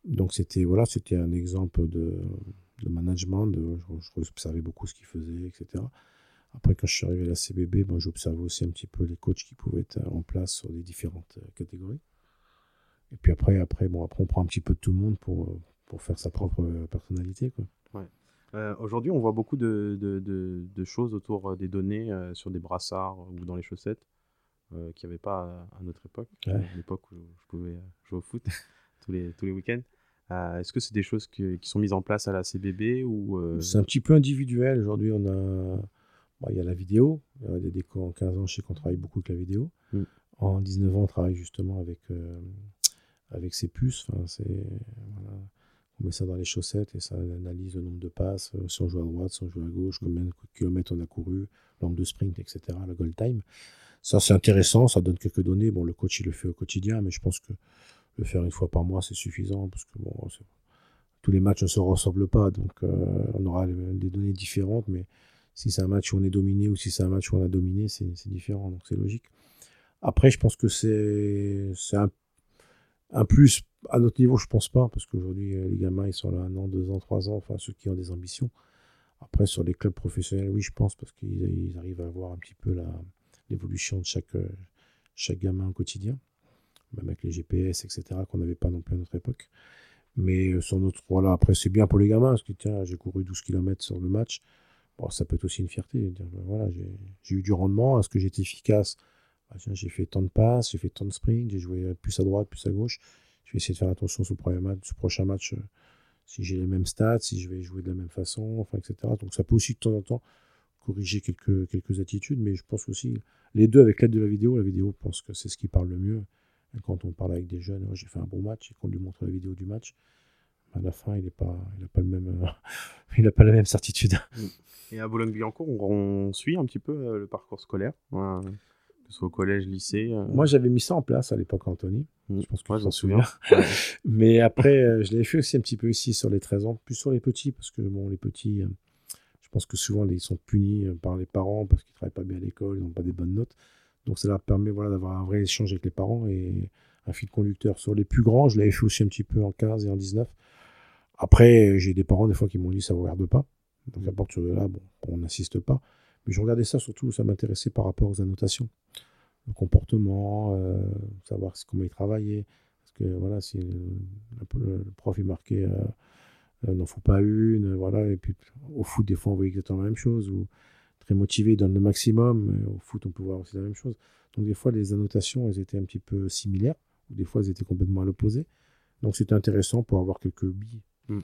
Donc c'était voilà, un exemple de, de management, de, je, je, observais beaucoup ce qu'ils faisaient, etc. Après, quand je suis arrivé à la CBB, ben, j'observais aussi un petit peu les coachs qui pouvaient être en place sur les différentes euh, catégories. Et puis après, après, bon, après, on prend un petit peu de tout le monde pour, euh, pour faire sa propre euh, personnalité. Quoi. Aujourd'hui, on voit beaucoup de, de, de, choses autour des données sur des brassards ou dans les chaussettes qu'il n'y avait pas à, notre époque, à l'époque où je pouvais jouer au foot tous les, tous les week-ends. Est-ce que c'est des choses qui sont mises en place à la CBB ou C'est un petit peu individuel. Aujourd'hui, on a il y a la vidéo. A des décos en 15 ans, je sais qu'on travaille beaucoup avec la vidéo. Mm. En 19 ans, on travaille justement avec, euh, avec ces puces. Enfin, On met ça dans les chaussettes et ça analyse le nombre de passes, euh, si on joue à droite, si on joue à gauche, combien de kilomètres on a couru, nombre de sprint, etc., la goal time. Ça, c'est intéressant, ça donne quelques données. Bon, le coach, il le fait au quotidien, mais je pense que le faire une fois par mois, c'est suffisant parce que bon, tous les matchs ne se ressemblent pas, donc euh, on aura des données différentes, mais si c'est un match où on est dominé ou si c'est un match où on a dominé, c'est différent, donc c'est logique. Après, je pense que c'est un, plus à notre niveau, je pense pas, parce qu'aujourd'hui, les gamins, ils sont là un an, deux ans, trois ans, enfin ceux qui ont des ambitions. Après, sur les clubs professionnels, oui, je pense, parce qu'ils arrivent à voir un petit peu l'évolution de chaque, chaque gamin au quotidien, même avec les GPS, etc., qu'on n'avait pas non plus à notre époque. Mais euh, sur notre, voilà, après, c'est bien pour les gamins, parce que tiens, j'ai couru 12 km sur le match ça peut être aussi une fierté. Dire, ben voilà, j'ai eu du rendement. Est-ce que j'étais efficace? Bah, J'ai fait tant de passes, j'ai fait tant de sprints, j'ai joué plus à droite, plus à gauche. Je vais essayer de faire attention sur le, prochain match, euh, si j'ai les mêmes stats, si je vais jouer de la même façon, etc. Donc ça peut aussi de temps en temps corriger quelques, quelques attitudes, mais je pense aussi, les deux avec l'aide de la vidéo, la vidéo, je pense que c'est ce qui parle le mieux. Quand on parle avec des jeunes, j'ai fait un bon match, et qu'on lui montre la vidéo du match, à la fin, il n'a pas, il pas, le même, il a pas la même certitude. Et à Boulogne-Billancourt, on, suit un petit peu euh, le parcours scolaire, que ce soit au collège, lycée. Euh. Moi, j'avais mis ça en place à l'époque, Anthony. Mm. Je pense que je m'en souviens. Mais après, euh, je l'avais fait aussi un petit peu ici sur les 13 ans, plus sur les petits, parce que bon, les petits, je pense que souvent, ils sont punis par les parents parce qu'ils travaillent pas bien à l'école, ils n'ont pas des bonnes notes. Donc, ça leur permet voilà, d'avoir un vrai échange avec les parents et un fil conducteur. Sur les plus grands, je l'avais fait aussi un petit peu en 15 et en 19. Après, j'ai des parents des fois qui m'ont dit ça ne regarde pas. Donc à partir de là, bon, on n'insiste pas. Mais je regardais ça surtout, ça m'intéressait par rapport aux annotations. Le comportement, euh, savoir comment ils travaillaient. Parce que voilà, si le, prof est marqué euh, euh, n'en faut pas une, voilà, et puis au foot, des fois, on voit exactement la même chose. Ou très motivé, il donne le maximum. Au foot, on peut voir aussi la même chose. Donc des fois, les annotations, elles étaient un petit peu similaires, ou des fois, elles étaient complètement à l'opposé. Donc c'était intéressant pour avoir quelques billes Mm.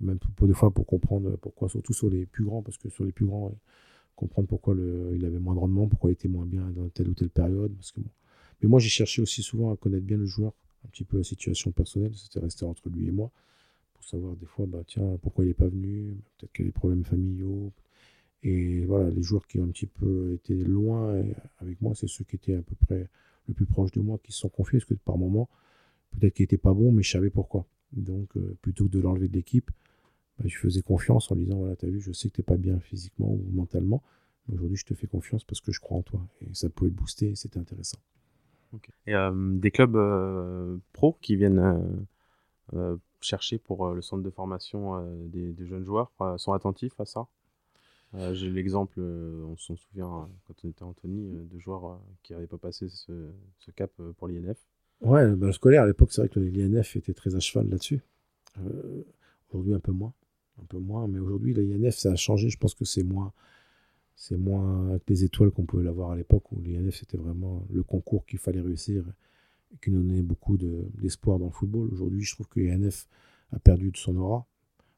Même pour, des fois pour comprendre pourquoi, surtout sur les plus grands, parce que sur les plus grands, comprendre pourquoi le, il avait moins de rendement, pourquoi il était moins bien dans telle ou telle période. Parce que Mais moi, j'ai cherché aussi souvent à connaître bien le joueur, un petit peu la situation personnelle, c'était resté entre lui et moi, pour savoir des fois, bah, tiens, pourquoi il n'est pas venu, peut-être qu'il y a des problèmes familiaux. Et voilà, les joueurs qui ont un petit peu été loin avec moi, c'est ceux qui étaient à peu près le plus proche de moi, qui se sont confiés, parce que par moment, peut-être qu'il n'était pas bon, mais je savais pourquoi. Donc, euh, plutôt que de l'enlever de l'équipe, bah, je faisais confiance en lui disant voilà, tu as vu, je sais que tu n'es pas bien physiquement ou mentalement, aujourd'hui, je te fais confiance parce que je crois en toi. Et ça pouvait le booster c'était intéressant. Et euh, des clubs euh, pro qui viennent chercher pour le centre de formation des, jeunes joueurs sont attentifs à ça? J'ai l'exemple, on s'en souvient quand on était Anthony, de joueurs qui n'avaient pas passé ce cap pour l'INF. Ouais, ben, le scolaire, à l'époque, c'est vrai que l'INF était très à cheval là-dessus. Euh, aujourd'hui, un peu moins. Un peu moins, mais aujourd'hui, l'INF, ça a changé. Je pense que c'est moins, c'est moins avec les étoiles qu'on pouvait l'avoir à l'époque, où l'INF, c'était vraiment le concours qu'il fallait réussir et qui nous donnait beaucoup d'espoir dans le football. Aujourd'hui, je trouve que l'INF a perdu de son aura.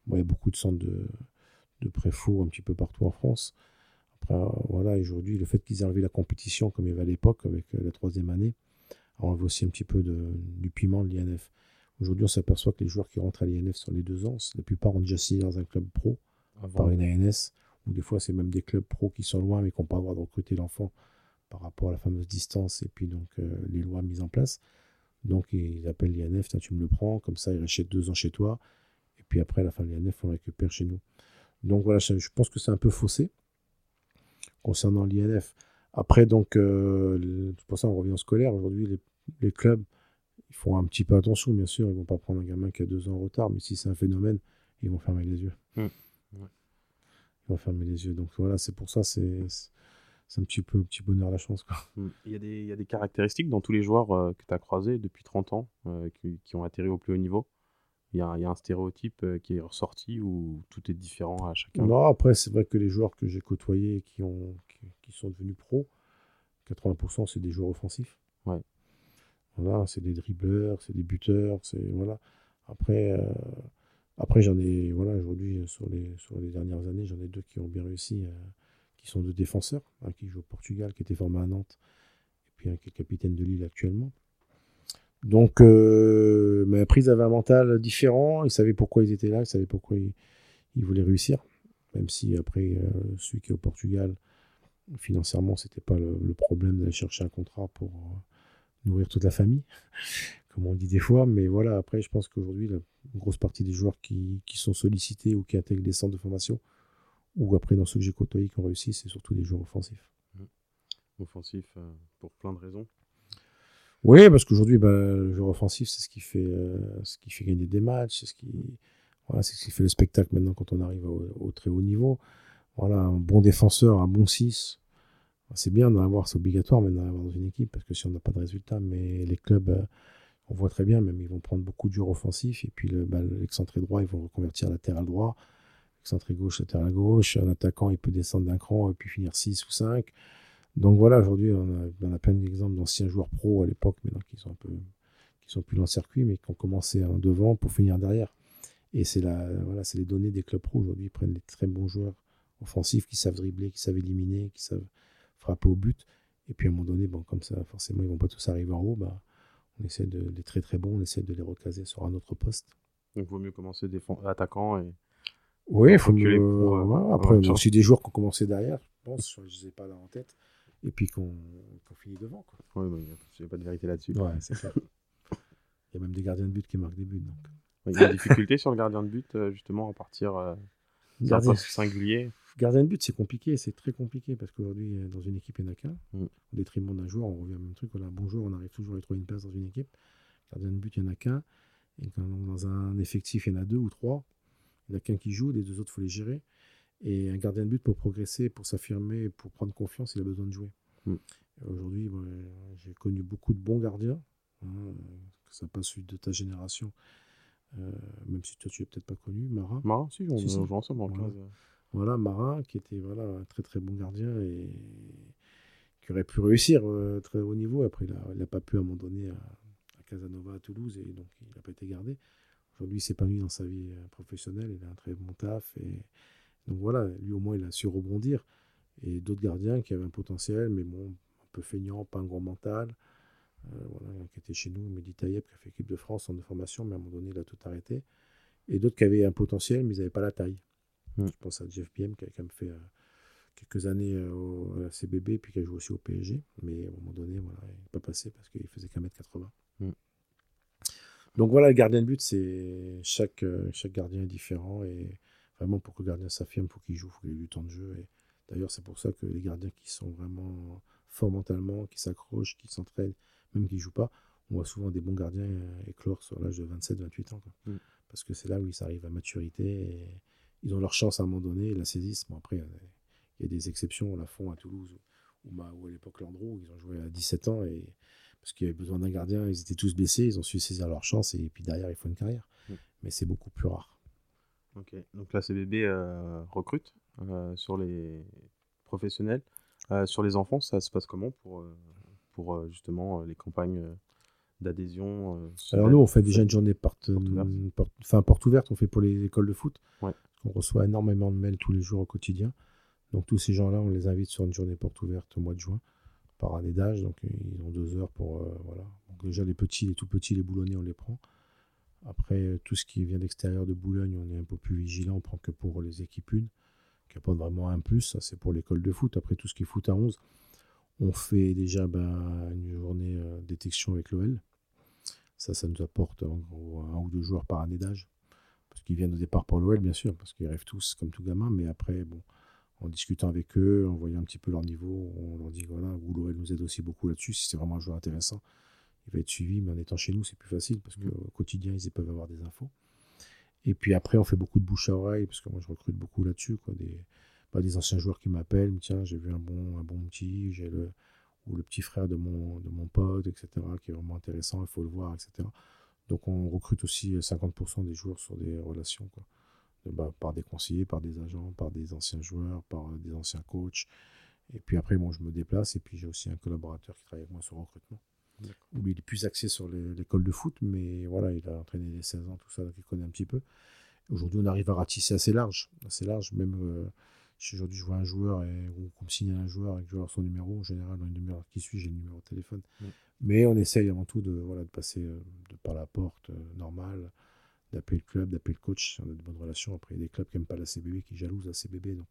il y a beaucoup de centres de, de un petit peu partout en France. Après, voilà, aujourd'hui, le fait qu'ils aient enlevé la compétition comme il y avait à l'époque avec la troisième année, on enlève aussi un petit peu de, du piment de l'INF. Aujourd'hui, on s'aperçoit que les joueurs qui rentrent à l'INF sur les deux ans, la plupart ont déjà signé dans un club pro, par une ANS, ou des fois c'est même des clubs pro qui sont loin mais qui n'ont pas le droit de recruter l'enfant par rapport à la fameuse distance et puis donc euh, les lois mises en place. Donc ils appellent l'INF, tu me le prends, comme ça il reste deux ans chez toi, et puis après à la fin de l'INF, on le récupère chez nous. Donc voilà, je pense que c'est un peu faussé concernant l'INF. Après, donc, euh, pour ça, on revient au scolaire. Aujourd'hui, les, clubs, ils font un petit peu attention, bien sûr. Ils vont pas prendre un gamin qui a deux ans en retard, mais si c'est un phénomène, ils vont fermer les yeux. Mmh. Ils vont fermer les yeux. Donc voilà, c'est pour ça, c'est un petit peu petit bonheur la chance. Mmh. Il, y a des, il, y a des, caractéristiques dans tous les joueurs euh, que tu as croisés depuis 30 ans, euh, qui, qui, ont atterri au plus haut niveau? Il y, a, un stéréotype euh, qui est ressorti ou tout est différent à chacun? Non, après, c'est vrai que les joueurs que j'ai côtoyés qui, ont, qui, sont devenus pros, 80% c'est des joueurs offensifs. Ouais. Voilà, c'est des dribbleurs, c'est des buteurs, c'est voilà. Après, euh, après j'en ai voilà aujourd'hui sur les sur les dernières années, j'en ai deux qui ont bien réussi, euh, qui sont deux défenseurs, un qui joue au Portugal, qui était formé à Nantes, et puis un qui est capitaine de Lille actuellement. Donc, euh, mais après, ils avaient un mental différent. Ils savaient pourquoi ils étaient là. Ils savaient pourquoi ils, voulaient réussir. Même si après, euh, celui qui est au Portugal, financièrement, c'était pas le, problème d'aller chercher un contrat pour euh, nourrir toute la famille, comme on dit des fois. Mais voilà, après, je pense qu'aujourd'hui, la grosse partie des joueurs qui, sont sollicités ou qui intègrent des centres de formation, ou après dans ceux que j'ai côtoyés qui ont réussi, c'est surtout des joueurs offensifs. Mmh. Offensifs pour plein de raisons. Oui, parce qu'aujourd'hui, bah, le joueur offensif, c'est ce qui fait, euh, ce qui fait gagner des matchs, c'est ce qui, voilà, c'est ce qui fait le spectacle maintenant quand on arrive au, très haut niveau. Voilà, un bon défenseur, un bon 6, c'est bien d'en avoir, c'est obligatoire maintenant d'en avoir dans une équipe parce que si on n'a pas de résultat, mais les clubs, euh, on voit très bien, même ils vont prendre beaucoup de joueurs offensifs et puis le, bah, droit, ils vont reconvertir latéral droit, l'excentré gauche, latéral gauche, un attaquant, il peut descendre d'un cran et puis finir 6 ou 5. Donc voilà, aujourd'hui, on a, plein d'exemples d'anciens joueurs pro à l'époque, mais qui sont un peu, qui sont plus dans le circuit, mais qui ont commencé en devant pour finir derrière. Et c'est la, voilà, c'est les données des clubs pro aujourd'hui. Ils prennent des très bons joueurs offensifs qui savent dribbler, qui savent éliminer, qui savent frapper au but. Et puis à un moment donné, bon, comme ça, forcément, ils vont pas tous arriver en haut. Bah, on essaie de les très très bons, on essaie de les recaser sur un autre poste. Donc, il vaut mieux commencer attaquant et. Oui, il faut mieux. Euh, après, on a aussi des joueurs qui ont commencé derrière, je pense, je ne les ai pas là en tête, et puis qu'on finit devant. Oui, il n'y a pas de vérité là-dessus. Ouais, c'est ça. il y a même des gardiens de but qui marquent des buts. Donc. Il y a des difficultés sur le gardien de but, euh, justement, à partir euh, d'un poste singulier. Gardien de but, c'est compliqué, c'est très compliqué parce qu'aujourd'hui, dans une équipe, il n'y en a qu'un. Mm. Au détriment d'un joueur, on revient au même truc. Voilà, bon joueur, on arrive toujours à trouver une place dans une équipe. Gardien de but, il n'y en a qu'un. Et quand dans un effectif, il y en a deux ou trois. Il n'y en a qu'un qui joue, les deux autres, il faut les gérer. Et un gardien de but, pour progresser, pour s'affirmer, pour prendre confiance, il a besoin de jouer. Mm. Aujourd'hui, j'ai connu beaucoup de bons gardiens, hein, que ça passe de ta génération, euh, même si toi tu l'as peut-être pas connu, Marin. Marin, si, on joue ensemble en voilà. Voilà, Marin, qui était un très très bon gardien et qui aurait pu réussir euh, très haut niveau. Après, il n'a pas pu à un moment donné à, Casanova à Toulouse et donc il n'a pas été gardé. Aujourd'hui, il s'épanouit dans sa vie euh, professionnelle, il a un très bon taf et donc voilà, lui au moins il a su rebondir. Et d'autres gardiens qui avaient un potentiel, mais bon, un peu feignant, pas un grand mental. Euh, voilà, qui était chez nous, Mehdi Tayeb, qui a fait équipe de France en de formation, mais à un moment donné, il a tout arrêté. Et d'autres qui avaient un potentiel, mais ils n'avaient pas la taille. Mm. Je pense à Jeff Biem, qui a quand même fait euh, quelques années euh, au, à CBB, puis qui a joué aussi au PSG. Mais à un moment donné, voilà, il n'est pas passé parce qu'il faisait qu'un mètre 80. Mm. Donc voilà, le gardien de but, c'est chaque, chaque gardien est différent. Et vraiment, pour que le gardien s'affirme, il faut qu'il joue, il faut qu'il ait du temps de jeu. Et d'ailleurs, c'est pour ça que les gardiens qui sont vraiment forts mentalement, qui s'accrochent, qui s'entraînent, même qui ne jouent pas, on voit souvent des bons gardiens éclore sur l'âge de 27-28 ans. Mm. Parce que c'est là où ils arrivent à maturité et ils ont leur chance à un moment donné, ils la saisissent. Bon, après, il y a des exceptions, la font à Toulouse ou, à l'époque Landreau, ils ont joué à 17 ans et parce qu'il y avait besoin d'un gardien, ils étaient tous blessés, ils ont su saisir leur chance et puis derrière, il faut une carrière. Mm. Mais c'est beaucoup plus rare. Ok, donc la CBB euh, recrute euh, sur les professionnels. Euh, sur les enfants, ça se passe comment pour, pour justement les campagnes d'adhésion euh, Alors nous, on fait déjà une journée porte, porte, enfin, porte ouverte, on fait pour les écoles de foot. On reçoit énormément de mails tous les jours au quotidien. Donc tous ces gens-là, on les invite sur une journée porte ouverte au mois de juin, par année d'âge. Donc ils ont deux heures pour... Euh, voilà. Déjà les petits, les tout petits, les boulonnais, on les prend. Après, tout ce qui vient d'extérieur de Boulogne, on est un peu plus vigilant, on prend que pour les équipes une, qui apporte vraiment un plus, ça c'est pour l'école de foot. Après, tout ce qui est foot à 11, on fait déjà ben, une journée euh, détection avec l'OL. Ça, ça nous apporte un ou deux joueurs par année d'âge. Parce qu'ils viennent au départ pour l'OL, bien sûr, parce qu'ils rêvent tous comme tout gamin. Mais après, bon, en discutant avec eux, en voyant un petit peu leur niveau, on leur dit voilà, l'OL nous aide aussi beaucoup là-dessus. Si c'est vraiment un joueur intéressant, il va être suivi. Mais en étant chez nous, c'est plus facile parce qu'au quotidien, ils peuvent avoir des infos. Et puis après, on fait beaucoup de bouche à oreille, parce que moi, je recrute beaucoup là-dessus. Des, bah, des anciens joueurs qui m'appellent, tiens, j'ai vu un bon, un bon petit, j'ai le, ou le petit frère de mon, de mon pote, etc., qui est vraiment intéressant, il faut le voir, etc. Donc on recrute aussi 50% des joueurs sur des relations, quoi. Bah, par des conseillers, par des agents, par des anciens joueurs, par des anciens coachs. Et puis après, moi, je me déplace, et puis j'ai aussi un collaborateur qui travaille avec moi sur le recrutement. Lui, il est plus axé sur l'école de foot, mais voilà, il a entraîné les 16 ans, tout ça, donc il connaît un petit peu. Aujourd'hui, on arrive à ratisser assez large, assez large, même... Euh, si aujourd'hui je vois un joueur et, ou qu'on me signale un joueur et que je son numéro, en général, dans une demi-heure qui suit, j'ai le numéro de téléphone. Mais on essaye avant tout de, voilà, de passer euh, de par la porte euh, normale, d'appeler le club, d'appeler le coach. Si on a de bonnes relations. Après, il y a des clubs qui n'aiment pas la CBB, qui jalousent la CBB. Donc,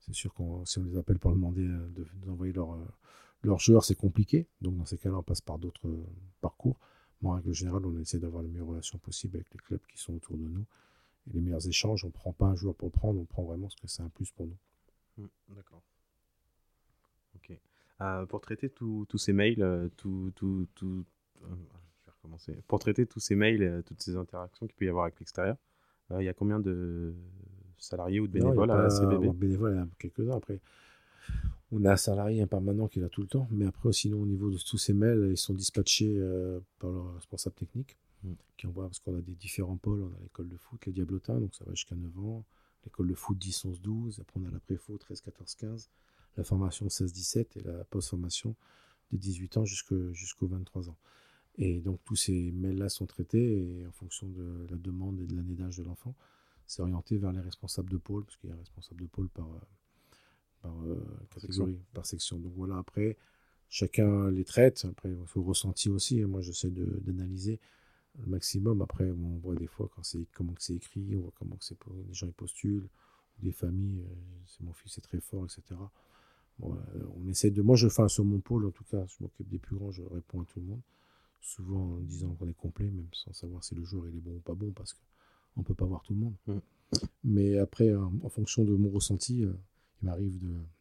c'est sûr que si on les appelle pour demander euh, de, d'envoyer leur, leur joueur, c'est compliqué. Donc, dans ces cas-là, on passe par d'autres parcours. Mais en règle générale, on essaie d'avoir les meilleures relations possibles avec les clubs qui sont autour de nous les meilleurs échanges. On ne prend pas un joueur pour le prendre, on prend vraiment ce que c'est un plus pour nous. Mmh, d'accord. Ok. Euh, pour traiter tous ces mails, euh, tout, tout, tout euh, je vais recommencer. Pour traiter tous ces mails, toutes ces interactions qu'il peut y avoir avec l'extérieur, il y a combien de salariés ou de bénévoles à la CBB Bénévoles, il y en a quelques-uns. Après, on a un salarié permanent qui est là tout le temps, mais après, sinon, au niveau de tous ces mails, ils sont dispatchés par leur responsable technique. Mm. qui envoie, parce qu'on a des différents pôles, on a l'école de foot, les Diablotins, donc ça va jusqu'à 9 ans, l'école de foot 10, 11, 12, après on a la préfo 13, 14, 15, la formation 16, 17 et la post-formation de 18 ans jusqu'aux 23 ans. Et donc tous ces mails-là sont traités et en fonction de la demande et de l'année d'âge de l'enfant, c'est orienté vers les responsables de pôle, parce qu'il y a un responsable de pôle par, par catégorie, par section. Donc voilà, après, chacun les traite. Après, il faut ressenti aussi. Moi, j'essaie d'analyser le maximum. Après, on voit des fois quand c'est comment c'est écrit, on voit comment c'est les gens ils postulent, des familles, c'est mon fils est très fort, etc. Bon, on essaie de. Moi, je fais sur mon pôle, en tout cas, je m'occupe des plus grands, je réponds à tout le monde souvent en disant qu'on est complet, même sans savoir si le joueur il est bon ou pas bon, parce qu'on ne peut pas voir tout le monde. Mm. Mais après, en fonction de mon ressenti, euh, il m'arrive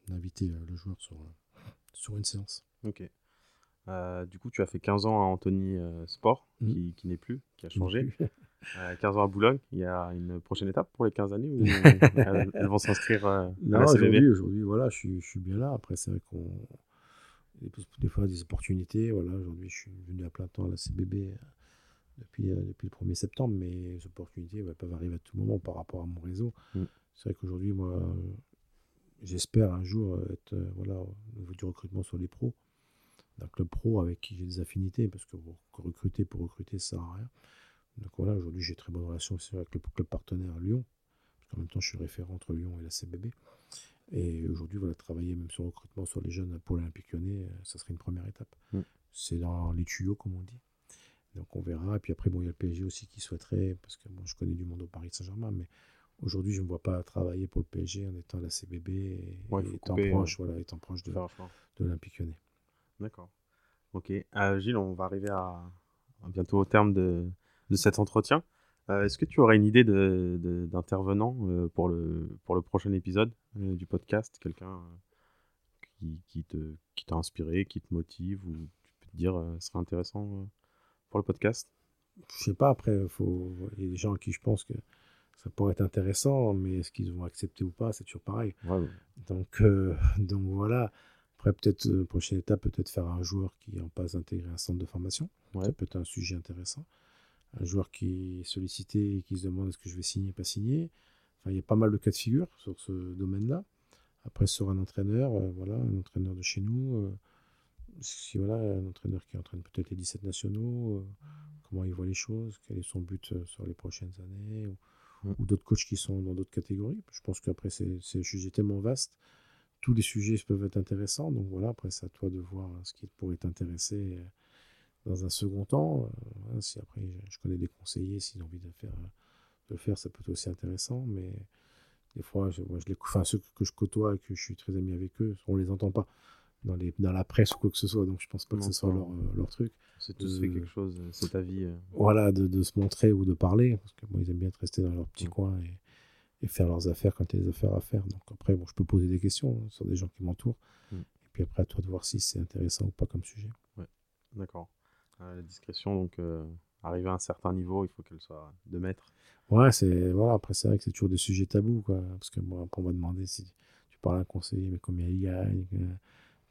d'inviter euh, le joueur sur, euh, sur une séance. Ok. Du coup, tu as fait 15 ans à Anthony Sport, mm. qui, qui n'est plus, qui a changé. 15 ans à Boulogne, il y a une prochaine étape pour les 15 années où elles, vont s'inscrire Non, aujourd'hui, voilà, je suis, je suis bien là. Après, c'est vrai qu'on des fois des opportunités. Voilà, aujourd'hui, je suis venu à plein temps à la CBB euh, depuis, euh, depuis le 1er septembre, mais les opportunités peuvent arriver à tout moment par rapport à mon réseau. Mm. C'est vrai qu'aujourd'hui, moi, euh, j'espère un jour être voilà, au niveau du recrutement sur les pros, d'un club pro avec qui j'ai des affinités, parce que recruter pour recruter, ça sert à rien. Donc voilà, aujourd'hui, j'ai très bonne relation aussi avec le club partenaire à Lyon, parce qu'en même temps, je suis référent entre Lyon et la CBB. Et aujourd'hui, voilà, travailler même sur le recrutement sur les jeunes pour l'Olympique lyonnais, euh, ça serait une première étape. Mm. C'est dans les tuyaux, comme on dit. Donc on verra. Et puis après, bon, il y a le PSG aussi qui souhaiterait, parce que bon, je connais du monde au Paris Saint-Germain, mais aujourd'hui, je ne me vois pas travailler pour le PSG en étant à la CBB et, étant, proche, voilà, étant proche de, de l'Olympique lyonnais. D'accord. Ok. Euh, Gilles, on va arriver à, bientôt au terme de, de cet entretien. Euh, est-ce que tu aurais une idée d'intervenant de, pour, le, pour le prochain épisode euh, du podcast? Quelqu'un euh, qui, qui, te, qui t'a inspiré, qui te motive, ou tu peux te dire ce serait intéressant pour le podcast? Je sais pas, après, faut... il y a des gens à qui je pense que ça pourrait être intéressant, mais est-ce qu'ils vont accepter ou pas? C'est toujours pareil. Donc, donc voilà. Après, peut-être, prochaine étape, peut-être faire un joueur qui en passe d'intégrer un centre de formation. Ça peut être un sujet intéressant un joueur qui est sollicité et qui se demande est-ce que je vais signer, pas signer. Enfin, il y a pas mal de cas de figure sur ce domaine-là. Après, sur un entraîneur, euh, voilà, un entraîneur de chez nous, euh, si voilà, un entraîneur qui entraîne peut-être les 17 nationaux, euh, comment il voit les choses, quel est son but sur les prochaines années, ou, mm. d'autres coachs qui sont dans d'autres catégories. Je pense qu'après, c'est un sujet tellement vaste, tous les sujets peuvent être intéressants. Donc voilà, après, c'est à toi de voir ce qui pourrait t'intéresser dans un second temps. Euh, si après je connais des conseillers, s'ils ont envie de, faire, de le faire, ça peut être aussi intéressant. Mais des fois, je, moi, je les, enfin, ceux que je côtoie et que je suis très ami avec eux, on les entend pas dans, les, dans la presse ou quoi que ce soit. Donc je pense pas que ce soit leur, euh, leur truc. C'est tous fait quelque chose, c'est ta vie. Euh. Voilà, de, de, se montrer ou de parler. Parce que moi, ils aiment bien rester dans leur petit mm. coin et, et, faire leurs affaires quand il y a des affaires à faire. Donc après, bon, je peux poser des questions sur des gens qui m'entourent. Mm. Et puis après, à toi de voir si c'est intéressant ou pas comme sujet. Ouais, d'accord la discrétion, donc euh, arriver à un certain niveau, il faut qu'elle soit de maître. Ouais, c'est voilà. Après, c'est vrai que c'est toujours des sujets tabous, quoi. Parce que moi, on va demander si tu parles à un conseiller, mais combien il gagne,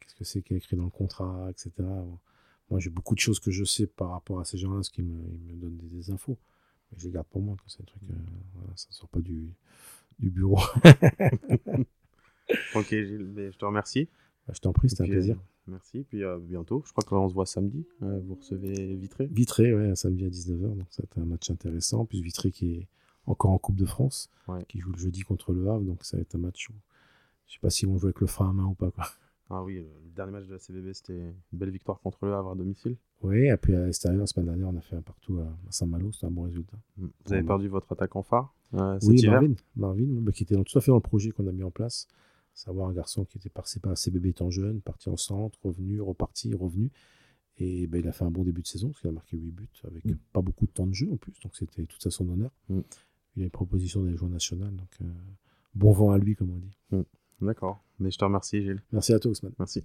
qu'est-ce que c'est qui est écrit dans le contrat, etc. moi, j'ai beaucoup de choses que je sais par rapport à ces gens-là, ce qui me, me donnent des, infos. Je les garde pour moi, que c'est un truc, euh, ça ne sort pas du, du bureau. ok, Gilles, je te remercie. Bah, je t'en prie, c'était un plaisir. Euh, merci, puis à bientôt. Je crois qu'on se voit samedi. Euh, vous recevez Vitré Vitré, oui, samedi à 19h. Donc, c'est un match intéressant. Puis Vitré qui est encore en Coupe de France, qui joue le jeudi contre le Havre. Donc, ça va être un match où je sais pas s'ils vont jouer avec le frein à main ou pas. Quoi. Ah oui, le dernier match de la CBB, c'était une belle victoire contre le Havre à domicile. Oui, et puis à l'extérieur, la semaine dernière, on a fait un partout à Saint-Malo. C'était un bon résultat. Mm. Vous avez perdu votre attaque en phare euh, Oui, Marvin, Marvin bah, qui était tout à fait dans le projet qu'on a mis en place savoir un garçon qui était passé par CBB étant jeune, parti en centre, revenu, reparti, revenu. Et ben, il a fait un bon début de saison, parce qu'il a marqué 8 buts, avec mm. pas beaucoup de temps de jeu en plus, donc c'était tout à son honneur. Mm. Il a une proposition d'aller jouer national, donc euh, bon vent à lui, comme on dit. Mm. D'accord, mais je te remercie Gilles. Merci à toi Ousmane. Merci.